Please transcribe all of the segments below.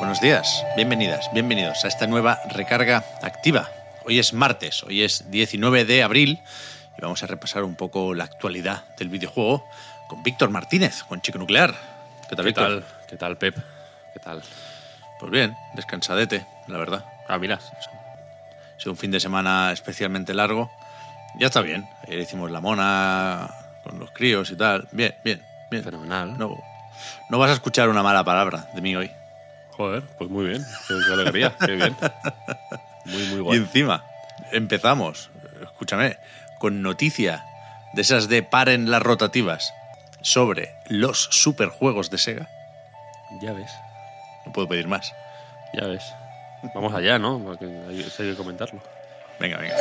Buenos días, bienvenidas, bienvenidos a esta nueva recarga activa. Hoy es martes, hoy es 19 de abril y vamos a repasar un poco la actualidad del videojuego con Víctor Martínez, con Chico Nuclear. ¿Qué tal, ¿Qué Víctor? tal? ¿Qué tal, Pep? ¿Qué tal? Pues bien, descansadete, la verdad. Ah, mira. Ha sido un fin de semana especialmente largo. Ya está bien. Ayer hicimos la mona con los críos y tal. Bien, bien, bien. Fenomenal. No, no vas a escuchar una mala palabra de mí hoy. Joder, pues muy bien. Qué, qué alegría, qué bien. Muy, muy Y guay. encima, empezamos, escúchame, con noticia de esas de paren las rotativas sobre los superjuegos de Sega. Ya ves, No puedo pedir más. ya ves. Vamos allá, ¿no? Porque hay, eso hay que comentarlo. Venga, venga.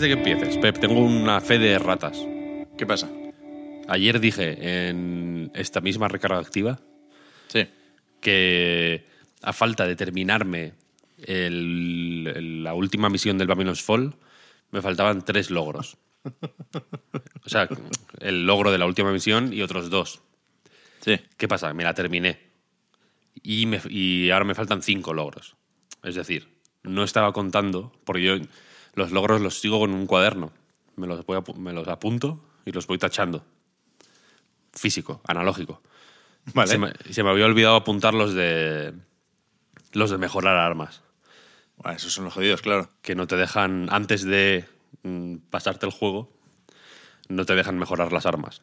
Desde que empieces, Pep, tengo una fe de ratas. ¿Qué pasa? Ayer dije en esta misma recarga activa Sí. que a falta de terminarme el- el- la última misión del Babylon's Fall, me faltaban tres logros. O sea, el logro de la última misión y otros dos. Sí. ¿Qué pasa? Me la terminé. Y, me- y ahora me faltan cinco logros. Es decir, no estaba contando, porque yo los logros los sigo con un cuaderno. Me los, voy apu- me los apunto y los voy tachando. Físico, analógico. Vale. Se me, se me había olvidado apuntar los de, los de mejorar armas. Bueno, esos son los jodidos, claro. Que no te dejan, antes de mm, pasarte el juego, no te dejan mejorar las armas.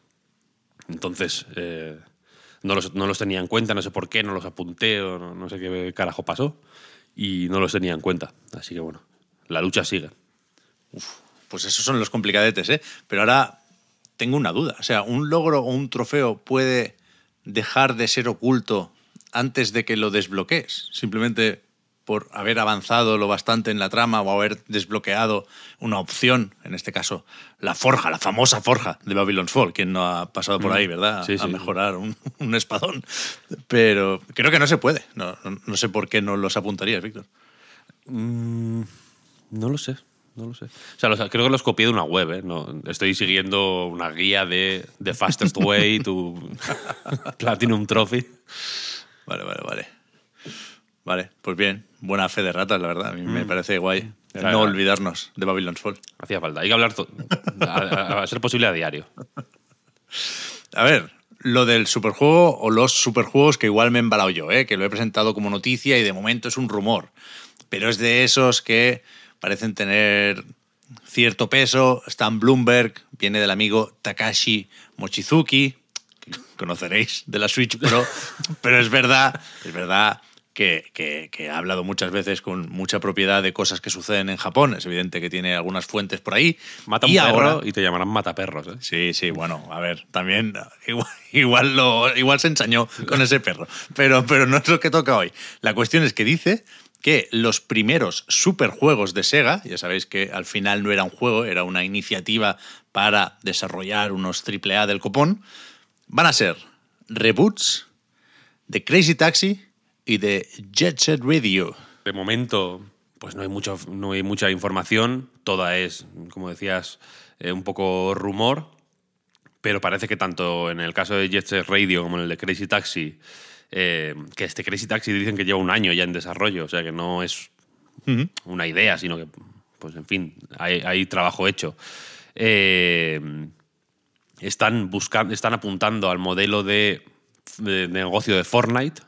Entonces, eh, no, los, no los tenía en cuenta, no sé por qué, no los apunté o no, no sé qué carajo pasó. Y no los tenía en cuenta. Así que bueno, la lucha sigue. Pues esos son los complicadetes, ¿eh? Pero ahora tengo una duda. O sea, ¿un logro o un trofeo puede dejar de ser oculto antes de que lo desbloquees? Simplemente por haber avanzado lo bastante en la trama o haber desbloqueado una opción, en este caso, la forja, la famosa forja de Babylon's Fall, quien no ha pasado por ahí, ¿verdad? Mm. Sí, a sí. mejorar un, un espadón. Pero creo que no se puede. No, no- no sé por qué no los apuntarías, Víctor. No lo sé, no lo sé. O sea, los- creo que los copié de una web, ¿eh? No, estoy siguiendo una guía de The Fastest Way to Platinum Trophy. Vale, vale, vale. Vale, pues bien, buena fe de ratas, la verdad. A mí me parece guay Era- no era- olvidarnos de Babylon's Fall. Hacía falta. Hay que hablar a- a ser posible a diario. A ver, lo del superjuego o los superjuegos que igual me he embalado yo, ¿eh? que lo he presentado como noticia y de momento es un rumor. Pero es de esos que parecen tener cierto peso. Stan Bloomberg viene del amigo Takashi Mochizuki, que conoceréis de la Switch Pro, pero es verdad, es verdad que, que- que ha hablado muchas veces con mucha propiedad de cosas que suceden en Japón. Es evidente que tiene algunas fuentes por ahí. Mata un y perro ahora, y te llamarán mataperros. ¿eh? Sí, sí, bueno, a ver, también igual, igual, lo, igual se ensañó con ese perro, pero, pero no es lo que toca hoy. La cuestión es que dice que los primeros superjuegos de Sega, ya sabéis que al final no era un juego, era una iniciativa para desarrollar unos AAA del copón, van a ser reboots de Crazy Taxi y de Jet Set Radio. De momento, pues no hay, mucho, no hay mucha información. Toda es, como decías, eh, un poco rumor. Pero parece que tanto en el caso de Jet Set Radio como en el de Crazy Taxi, eh, que este Crazy Taxi dicen que lleva un año ya en desarrollo, o sea que no es una idea, sino que, pues en fin, hay, hay trabajo hecho. Eh, están, buscando, están apuntando al modelo de, de negocio de Fortnite.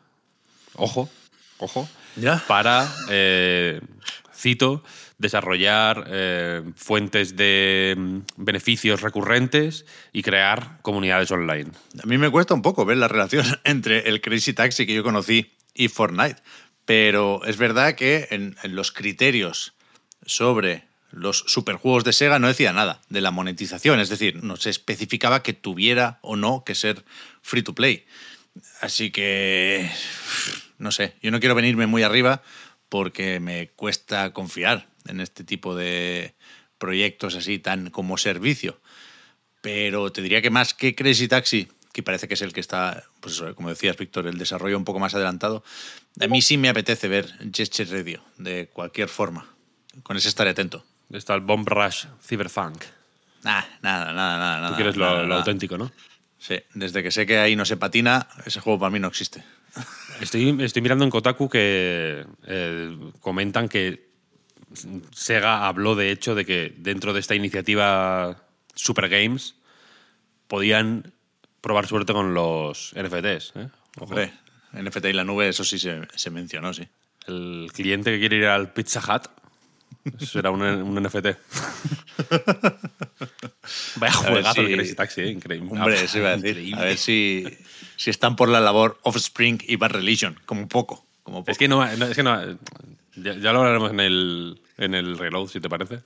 Ojo, ojo. Ya. para, eh, cito, desarrollar eh, fuentes de mm, beneficios recurrentes y crear comunidades online. A mí me cuesta un poco ver la relación entre el Crazy Taxi que yo conocí y Fortnite. Pero es verdad que en, en los criterios sobre los superjuegos de Sega no decía nada de la monetización. Es decir, no se especificaba que tuviera o no que ser free to play. Así que, no sé, yo no quiero venirme muy arriba porque me cuesta confiar en este tipo de proyectos así tan como servicio. Pero te diría que más que Crazy Taxi, que parece que es el que está, pues como decías, Víctor, el desarrollo un poco más adelantado, a mí sí me apetece ver Gesture Radio de cualquier forma. Con ese estaré atento. Está el Bomb Rush Cyberpunk. Nah, nada, nada, nada. Tú nada, quieres lo, nada, lo auténtico, ¿no? Sí, desde que sé que ahí no se patina, ese juego para mí no existe. Estoy, estoy mirando en Kotaku que eh, comentan que Sega habló de hecho de que dentro de esta iniciativa Super Games podían probar suerte con los NFTs. ¿eh? Hombre, NFT y la nube, eso sí se, se mencionó, sí. El cliente que quiere ir al Pizza Hut será un, un NFT. Vaya juegazo el si- Crazy Taxi, ¿eh? increíble. Hombre, eso iba a decir. Increíble. A ver si, si están por la labor Offspring y Bad Religion, como poco. Como. Es que no, no- es que no ya, ya lo hablaremos en el, en el reload, si te parece.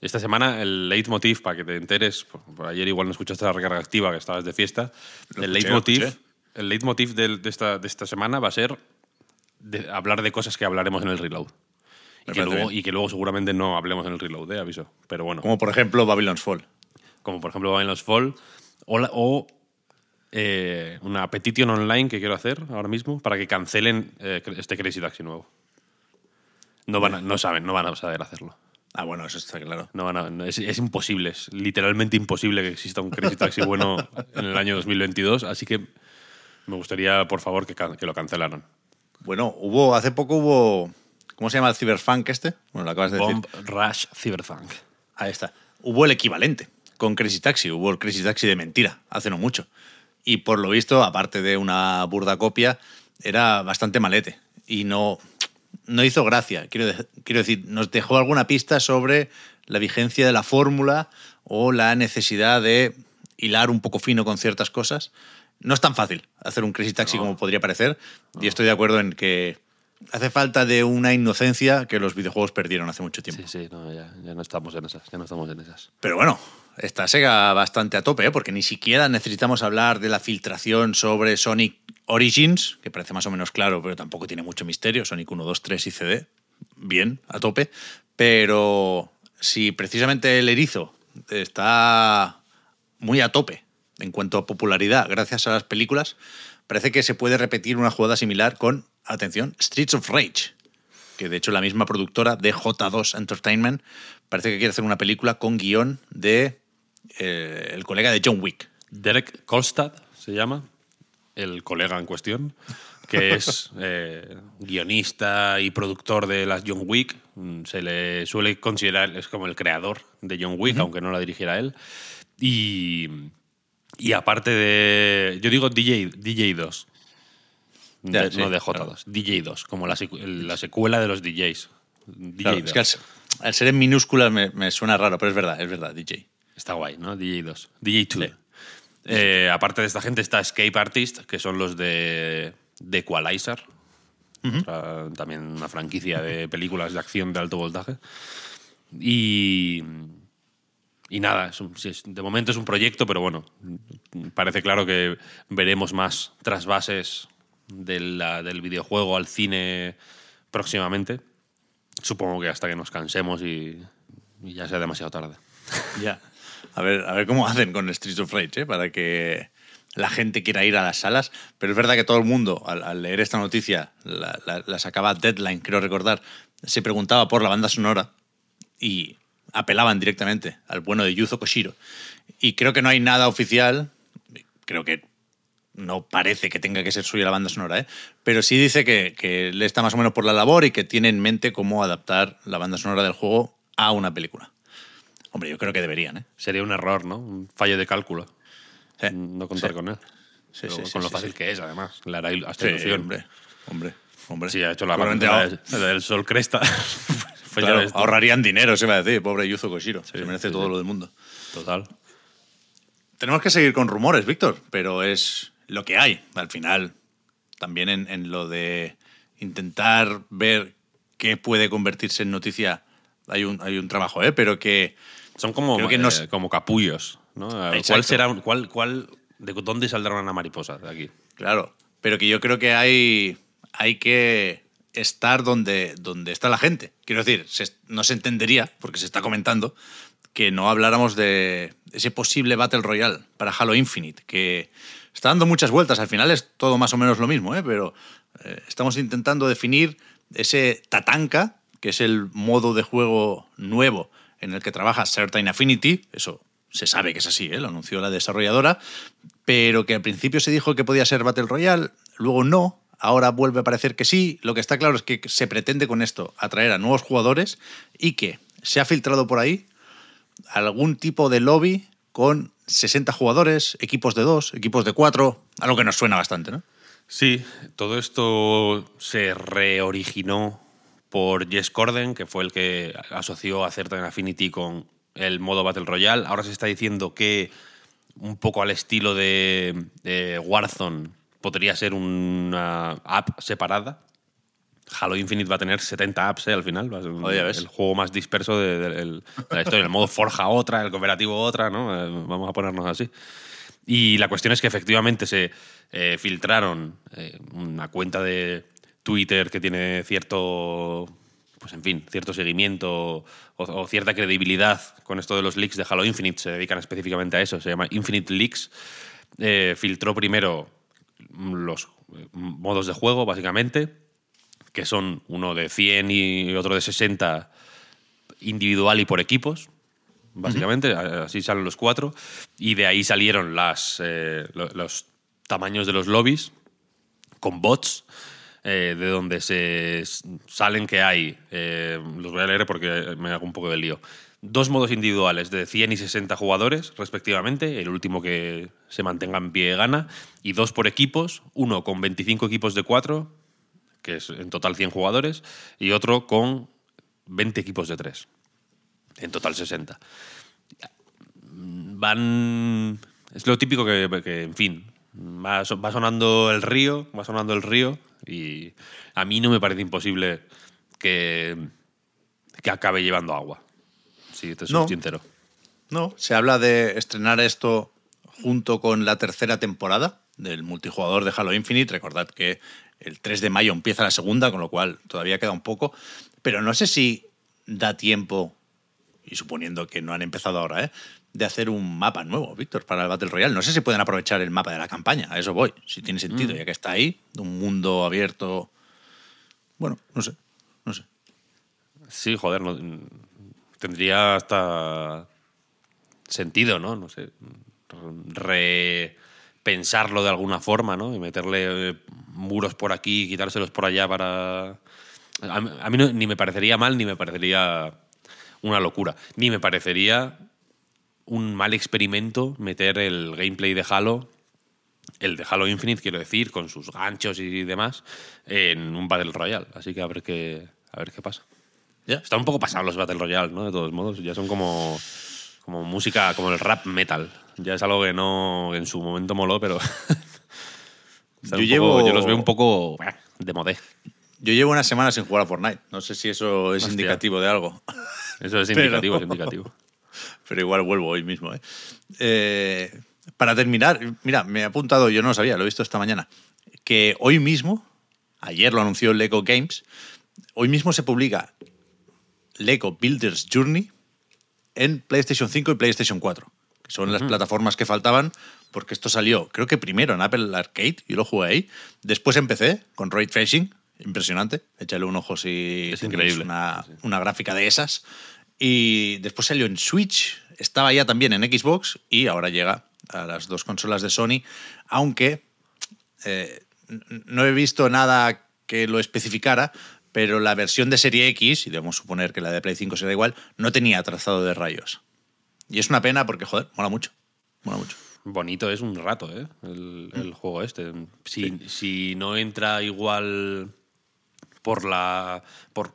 Esta semana el leitmotiv, para que te enteres, por, por ayer igual no escuchaste la recarga activa, que estabas de fiesta, Lo el escuché, leitmotiv, el leitmotiv del- de, esta, de esta semana va a ser de hablar de cosas que hablaremos en el reload. Y que, luego, y que luego seguramente no hablemos en el reload, eh, aviso. Pero bueno, Como por ejemplo Babylon's Fall. como por ejemplo Babylon's Fall, o, la- o, eh, una petición online que quiero hacer ahora mismo para que cancelen eh, este Crazy Taxi nuevo. No, van a- no saben, no van a saber hacerlo. Ah, bueno, eso está claro. No es, es imposible, es literalmente imposible que exista un Crazy Taxi bueno en el año 2022, así que me gustaría, por favor, que, que lo cancelaran. Bueno, hubo, hace poco hubo. ¿Cómo se llama el Cyberpunk este? Bueno, lo acabas de decir. Bomb Rush Cyberpunk. Ahí está. Hubo el equivalente con Crazy Taxi. Hubo el Crazy Taxi de mentira, hace no mucho. Y por lo visto, aparte de una burda copia, era bastante malete. Y no, no hizo gracia. Quiero, de- quiero decir, nos dejó alguna pista sobre la vigencia de la fórmula o la necesidad de hilar un poco fino con ciertas cosas. No es tan fácil hacer un Crazy Taxi como podría parecer. Y estoy de acuerdo en que hace falta de una inocencia que los videojuegos perdieron hace mucho tiempo. Sí, sí, no, ya, ya no estamos en esas, ya no estamos en esas. Pero bueno, está Sega bastante a tope, ¿eh? porque ni siquiera necesitamos hablar de la filtración sobre Sonic Origins, que parece más o menos claro, pero tampoco tiene mucho misterio. Sonic 1, 2, 3 y CD. Bien, a tope. Pero si precisamente el erizo está muy a tope en cuanto a popularidad gracias a las películas, parece que se puede repetir una jugada similar con, atención, Streets of Rage que de hecho la misma productora de J2 Entertainment parece que quiere hacer una película con guion de eh, el colega de John Wick. Derek Kolstad se llama, el colega en cuestión, que es eh, guionista y productor de las John Wick. Mm, Se le suele considerar, es como el creador de John Wick, aunque no la dirigiera él. Y, y aparte de. Yo digo DJ, DJ 2. Ya, De- sí, no de claro. J2, DJ 2, como la, secu- la secuela de los DJs. DJ Claro, 2. es que al, ser- al ser en minúsculas me, me suena raro, pero es verdad, es verdad, DJ. Está guay, ¿no? DJ 2. DJ 2. Sí. aparte de esta gente está Escape Artist, que son los de, de Equalizer. Otra- también una franquicia de películas de acción de alto voltaje. Y, y nada, un- de momento es un proyecto, pero bueno, parece claro que veremos más trasvases de la- del videojuego al cine próximamente. Supongo que hasta que nos cansemos y, ya sea demasiado tarde. Ya. A ver, a ver cómo hacen con Streets of Rage, ¿eh? para que la gente quiera ir a las salas. Pero es verdad que todo el mundo, al, al leer esta noticia, la, la- la sacaba Deadline, creo recordar, se preguntaba por la banda sonora y apelaban directamente al bueno de Yuzo Koshiro. Y creo que no hay nada oficial, creo que no parece que tenga que ser suya la banda sonora, ¿eh? pero sí dice que, que le está más o menos por la labor y que tiene en mente cómo adaptar la banda sonora del juego a una película. Hombre, yo creo que deberían, ¿eh? Sería un error, ¿no? Un fallo de cálculo. Sí, no contar sí. con él. Sí, con lo fácil que es, además. Le hará hasta ilusión. hombre, hombre. hombre. Sí, ha hecho la ahor- del Sol Cresta. Claro, ahorrarían dinero, se va a decir. Pobre Yuzo Koshiro. se merece todo lo del mundo. Total. Tenemos que seguir con rumores, Víctor, pero es lo que hay. Al final, también en, en lo de intentar ver qué puede convertirse en noticia, hay un, hay un trabajo, ¿eh? Pero que Son como, Creo que eh, como capullos, ¿no? ¿Cuál Exacto. será, cuál, cuál, de dónde saldrá una mariposa de aquí? Claro, pero que yo creo que hay, hay que estar donde, donde está la gente. Quiero decir, se- no se entendería, porque se está comentando, que no habláramos de ese posible Battle Royale para Halo Infinite, que está dando muchas vueltas. Al final es todo más o menos lo mismo, ¿eh? pero eh, estamos intentando definir ese Tatanka, que es el modo de juego nuevo en el que trabaja Certain Affinity. Eso se sabe que es así, ¿eh? lo anunció la desarrolladora, pero que al principio se dijo que podía ser Battle Royale, luego no, ahora vuelve a parecer que sí. Lo que está claro es que se pretende con esto atraer a nuevos jugadores y que se ha filtrado por ahí algún tipo de lobby con 60 jugadores, equipos de dos, equipos de cuatro, algo que nos suena bastante, ¿no? Sí, todo esto se reoriginó por Jess Corden, que fue el que asoció a Certain Affinity con el modo Battle Royale. Ahora se está diciendo que un poco al estilo de, de Warzone podría ser una app separada. Halo Infinite va a tener 70 apps ¿eh? al final. Va a ser un- Oye, ¿ves? el juego más disperso de, de- el- de la historia. El modo Forja otra, el cooperativo otra, ¿no? Eh, Vamos a ponernos así. Y la cuestión es que efectivamente se eh, filtraron eh, una cuenta de Twitter que tiene cierto, pues en fin, cierto seguimiento o, o cierta credibilidad con esto de los leaks de Halo Infinite. Se dedican específicamente a eso. Se llama Infinite Leaks. Eh, filtró primero los modos de juego, básicamente, que son uno de 100 y otro de 60 individual y por equipos, básicamente, así salen los cuatro, y de ahí salieron las, eh, lo- los tamaños de los lobbies con bots, eh, de donde se salen que hay, eh, los voy a leer porque me hago un poco de lío, dos modos individuales de 100 y 60 jugadores, respectivamente, el último que se mantenga en pie gana, y dos por equipos, uno con 25 equipos de cuatro, que es en total 100 jugadores, y otro con 20 equipos de 3, en total 60. Van... Es lo típico que, que, en fin, va, va sonando el río, va sonando el río, y a mí no me parece imposible que, que acabe llevando agua, si te soy No. sincero. No, se habla de estrenar esto junto con la tercera temporada del multijugador de Halo Infinite. Recordad que el 3 de mayo empieza la segunda, con lo cual todavía queda un poco. Pero no sé si da tiempo, y suponiendo que no han empezado ahora, ¿eh? de hacer un mapa nuevo, Víctor, para el Battle Royale. No sé si pueden aprovechar el mapa de la campaña, a eso voy, si tiene sentido, ya que está ahí, un mundo abierto. Bueno, no sé, no sé. Sí, joder, no- tendría hasta sentido, ¿no? No sé, repensarlo de alguna forma, ¿no? Y meterle eh, muros por aquí y quitárselos por allá para... A mí, a mí no- ni me parecería mal ni me parecería una locura. Ni me parecería un mal experimento meter el gameplay de Halo, el de Halo Infinite, quiero decir, con sus ganchos y demás, en un Battle Royale. Así que a ver qué, a ver qué pasa. Ya. Están un poco pasados los Battle Royale, ¿no? De todos modos. Ya son como, como música, como el rap metal. Ya es algo que no en su momento moló, pero. Yo llevo- poco- yo los veo un poco eh, de modé. Yo llevo una semana sin jugar a Fortnite. No sé si eso es Hostia. indicativo de algo. Eso es Pero- indicativo, es indicativo. pero igual vuelvo hoy mismo. ¿eh? Eh, para terminar, mira, me he apuntado, yo no lo sabía, lo he visto esta mañana, que hoy mismo, ayer lo anunció Lego Games, hoy mismo se publica Lego Builders Journey en PlayStation 5 y PlayStation 4, que son las plataformas que faltaban, porque esto salió, creo que primero en Apple Arcade, yo lo jugué ahí, después empecé con Ray Tracing, impresionante, échale un ojo si Es increíble. una, una gráfica de esas, y después salió en Switch, estaba ya también en Xbox y ahora llega a las dos consolas de Sony, aunque eh, no he visto nada que lo especificara, pero la versión de Serie X, y debemos suponer que la de Play 5 será igual, no tenía trazado de rayos. Y es una pena porque, joder, mola mucho. Mola mucho. Bonito es un rato, ¿eh? El, el juego este. Si, si no entra igual por, la, por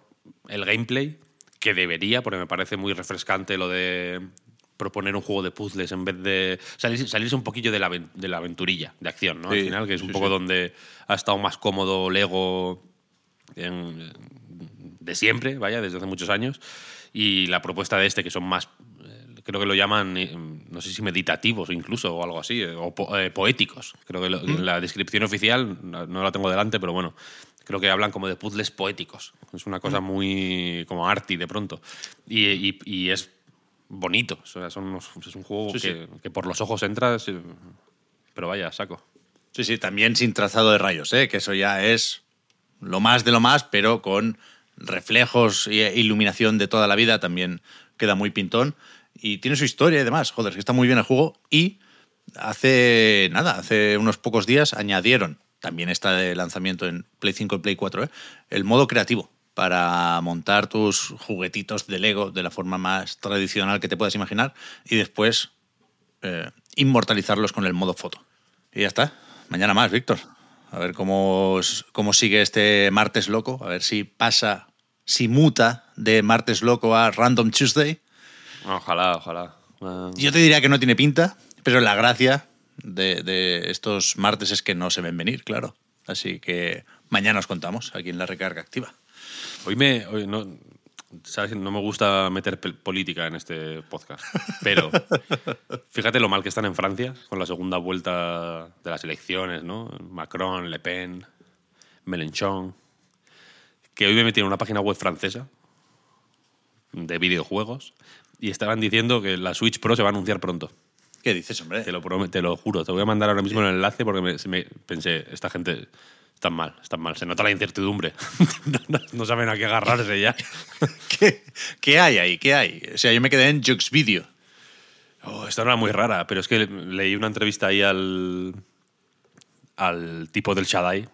el gameplay, que debería, porque me parece muy refrescante lo de proponer un juego de puzzles en vez de salirse, salirse un poquillo de la, de la aventurilla de acción, ¿no? Al final, que es un sí, poco donde ha estado más cómodo Lego en- de siempre, vaya, desde hace muchos años. Y la propuesta de este, que son más, eh, creo que lo llaman, eh, no sé si meditativos incluso, o algo así, eh, o po- eh, poéticos. Creo que lo- la descripción oficial, no, la tengo delante, pero bueno, creo que hablan como de puzzles poéticos. Es una cosa muy como arty de pronto. Y, y- y es bonito. O sea, son unos- es un juego Sí, sí. que, por los ojos entras, eh, pero vaya, saco. Sí, sí, también sin trazado de rayos, ¿eh? que eso ya es lo más de lo más, pero con reflejos e iluminación de toda la vida también queda muy pintón. Y tiene su historia y demás. Joder, que está muy bien el juego. Y hace nada, hace unos pocos días añadieron, también está de lanzamiento en Play 5 y Play 4, ¿eh? el modo creativo para montar tus juguetitos de Lego de la forma más tradicional que te puedas imaginar y después eh, inmortalizarlos con el modo foto. Y ya está. Mañana más, Víctor. A ver cómo, cómo sigue este martes loco. A ver si pasa, si muta de martes loco a Random Tuesday. Ojalá, ojalá. Yo te diría que no tiene pinta, pero la gracia de, de estos martes es que no se ven venir, claro. Así que mañana os contamos aquí en la recarga activa. Hoy me. hoy no, ¿sabes? no me gusta meter política en este podcast. Pero fíjate lo mal que están en Francia con la segunda vuelta de las elecciones, ¿no? Macron, Le Pen, Mélenchon. Que hoy me metí en una página web francesa de videojuegos y estaban diciendo que la Switch Pro se va a anunciar pronto. ¿Qué dices, hombre? Te lo, te lo juro. Te voy a mandar ahora mismo el enlace porque me, se me- pensé, esta gente están mal, están mal. Se nota la incertidumbre. no, no- no saben a qué agarrarse ya. ¿Qué, qué hay ahí? ¿Qué hay? O sea, yo me quedé en Jux Video. Oh, esta no era muy rara, pero es que leí una entrevista ahí al, al tipo del Shaddai.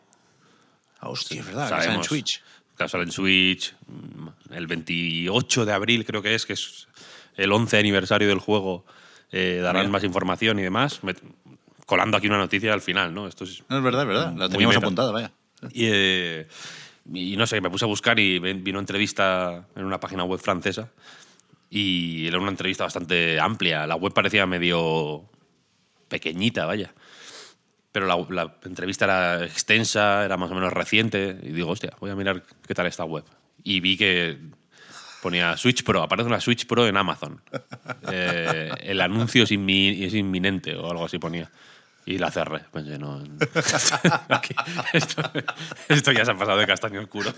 Ah, hostia, es verdad, que sale en Sabemos. Switch. Claro, sale en Switch. mm, El 28 de abril creo que es, que es el 11 aniversario del juego. eh, darán Mira. más información y demás. Me- colando aquí una noticia al final, ¿no? Esto es No, es verdad, es verdad. La teníamos meta. apuntada, vaya. Y, eh, y no sé, me puse a buscar y vino entrevista en una página web francesa y era una entrevista bastante amplia. La web parecía medio pequeñita, vaya. Pero la, la entrevista era extensa, era más o menos reciente y digo, hostia, voy a mirar qué tal esta web. Y vi que ponía Switch Pro, aparece una Switch Pro en Amazon. Eh, el anuncio es, inmi- es inminente o algo así ponía. Y la cerré. Pensé, no. aquí- esto, esto ya se ha pasado de castaño oscuro.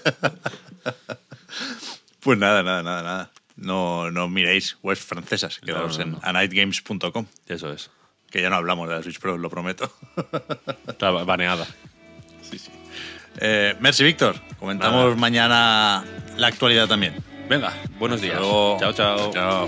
Pues nada, nada, nada, nada. No, no miréis webs francesas, quedaos no, en no. anightgames.com, Eso es. que ya no hablamos de la Switch Pro, lo prometo. Está baneada. sí, sí. Eh, merci, Víctor. Comentamos Nada. mañana la actualidad también. Venga, buenos días. Luego. Chao, chao. Chao.